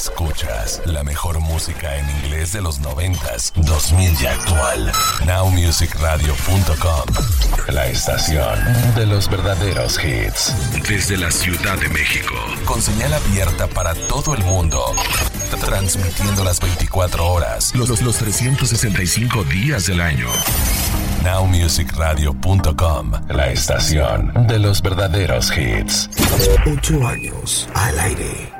Escuchas la mejor música en inglés de los 90s, 2000 y actual. Nowmusicradio.com. La estación de los verdaderos hits. Desde la Ciudad de México. Con señal abierta para todo el mundo. Transmitiendo las 24 horas, los, los, los 365 días del año. Nowmusicradio.com. La estación de los verdaderos hits. Ocho años al aire.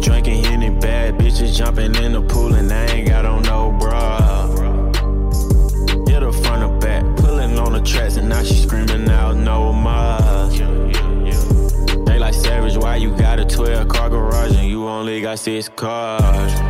Drinking any bad bitches, jumping in the pool, and I ain't got on no bra. Hit her front or back, pulling on the tracks, and now she screaming out no more. They like savage, why you got a 12 car garage and you only got six cars?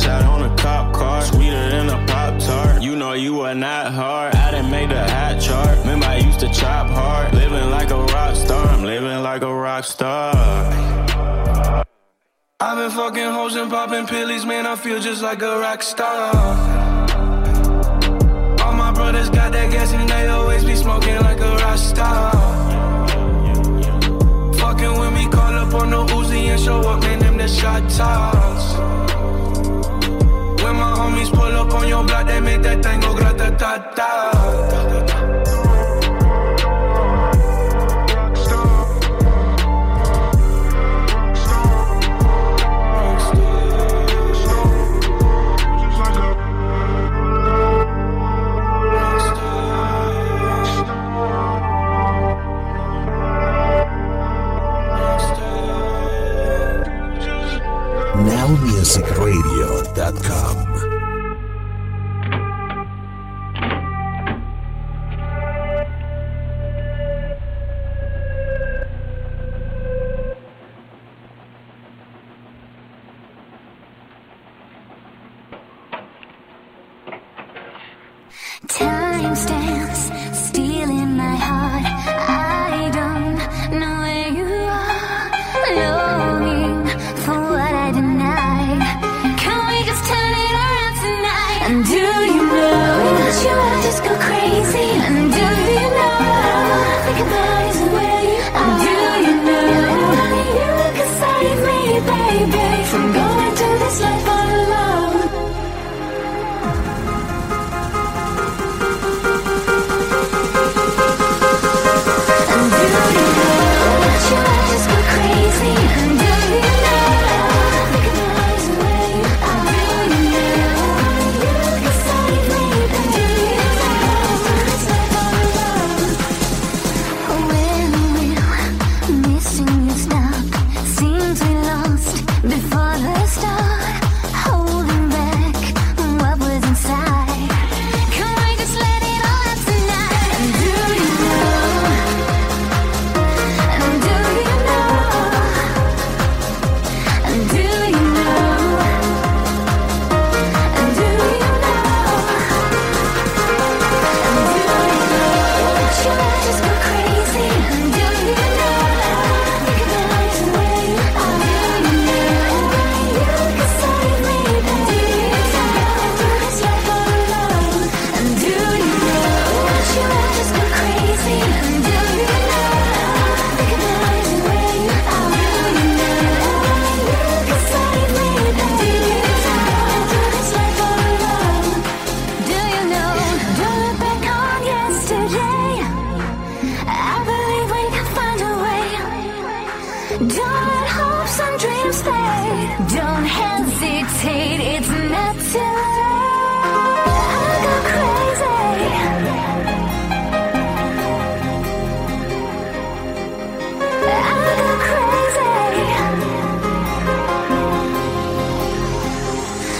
Smash out on a cop car, sweeter than a pop tart. You know you are not hard. I done made the hot chart. Remember I used to chop hard. Living like a rock star, I'm living like a rock star. I've been fucking hoes and popping pillies, man. I feel just like a rock star. All my brothers got that gas and they always be smoking like a rock star. Fucking with me, call up on the Uzi and show up, man. Them the shot toss. Nowmusicradio.com.